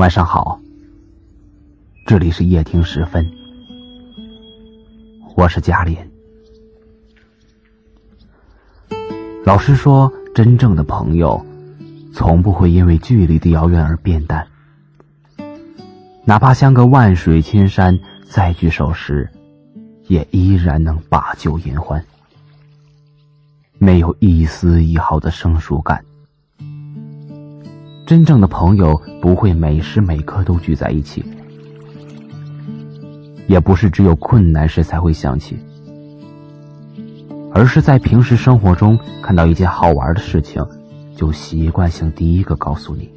晚上好，这里是夜听时分，我是嘉林。老师说，真正的朋友，从不会因为距离的遥远而变淡，哪怕相隔万水千山，再聚首时，也依然能把酒言欢，没有一丝一毫的生疏感。真正的朋友不会每时每刻都聚在一起，也不是只有困难时才会想起，而是在平时生活中看到一件好玩的事情，就习惯性第一个告诉你。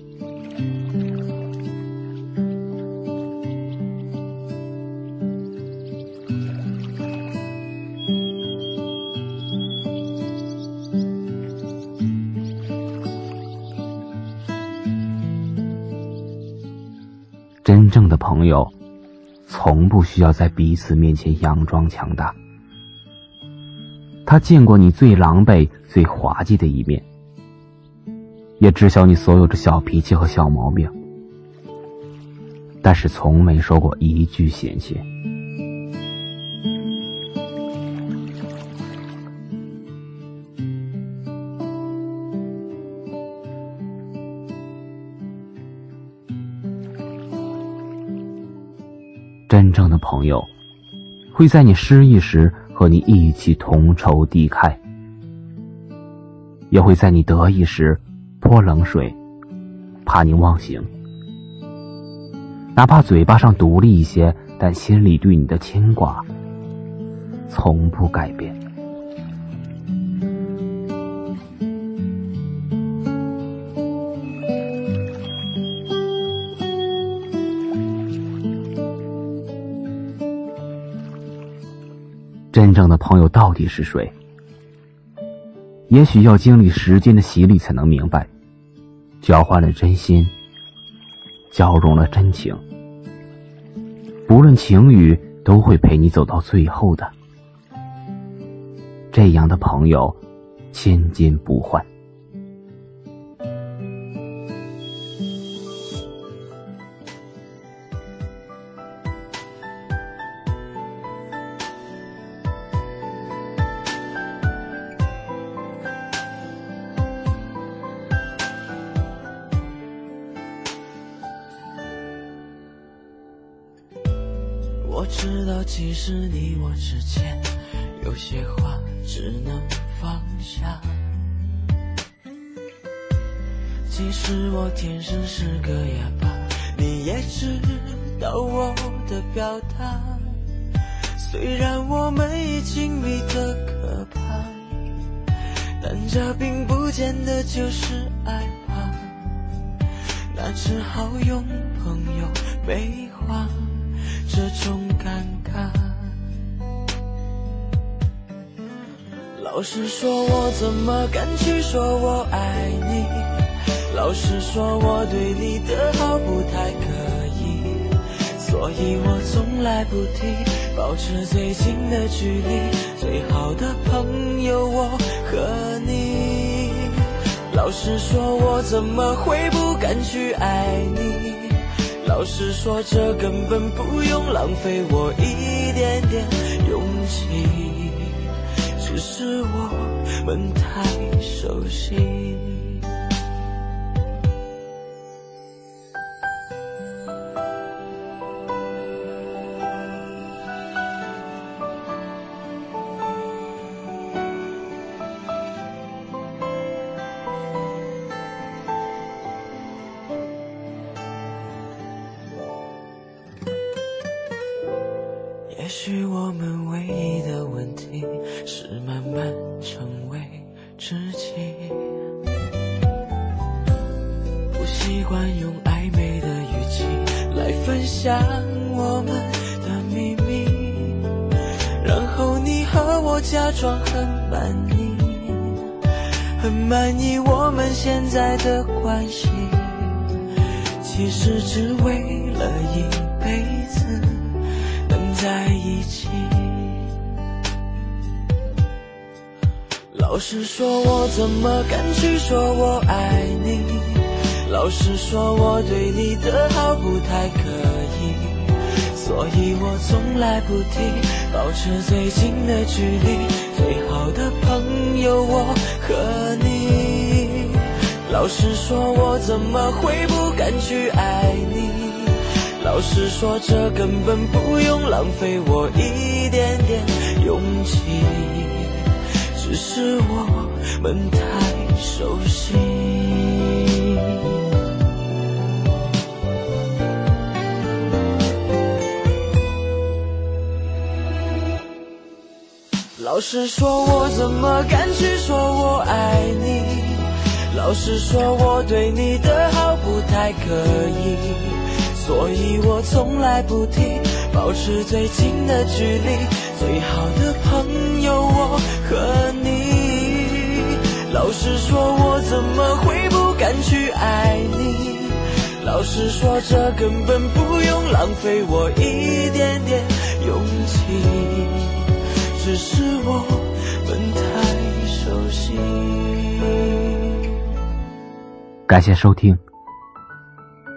真正的朋友，从不需要在彼此面前佯装强大。他见过你最狼狈、最滑稽的一面，也知晓你所有的小脾气和小毛病，但是从没说过一句嫌弃。真正的朋友，会在你失意时和你一起同仇敌忾，也会在你得意时泼冷水，怕你忘形。哪怕嘴巴上独立一些，但心里对你的牵挂从不改变。真正的朋友到底是谁？也许要经历时间的洗礼才能明白。交换了真心，交融了真情，不论晴雨，都会陪你走到最后的。这样的朋友，千金不换。我知道，其实你我之间有些话只能放下。其实我天生是个哑巴，你也知道我的表达。虽然我们已经密得可怕，但这并不见得就是爱吧。那只好用朋友美化。这种尴尬，老实说，我怎么敢去说我爱你？老实说，我对你的好不太可以，所以我从来不提，保持最近的距离。最好的朋友，我和你。老实说，我怎么会不敢去爱你？老实说，这根本不用浪费我一点点勇气，只是我们太熟悉。也许我们唯一的问题是慢慢成为知己，不习惯用暧昧的语气来分享我们的秘密，然后你和我假装很满意，很满意我们现在的关系，其实只为了一。起。老实说，我怎么敢去说我爱你？老老实说，我对你的好不太可以，所以我从来不提，保持最近的距离。最好的朋友，我和你。老实说，我怎么会不敢去爱你？老实说，这根本不用浪费我一点点勇气，只是我们太熟悉。老实说，我怎么敢去说我爱你？老实说，我对你的好不太可以，所以我从来不提，保持最近的距离。最好的朋友，我和你。老实说，我怎么会不敢去爱你？老实说，这根本不用浪费我一点点勇气。只是我们太熟悉。感谢收听，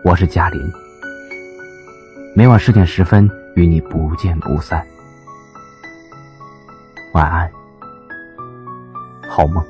我是嘉林。每晚十点十分与你不见不散。晚安，好梦。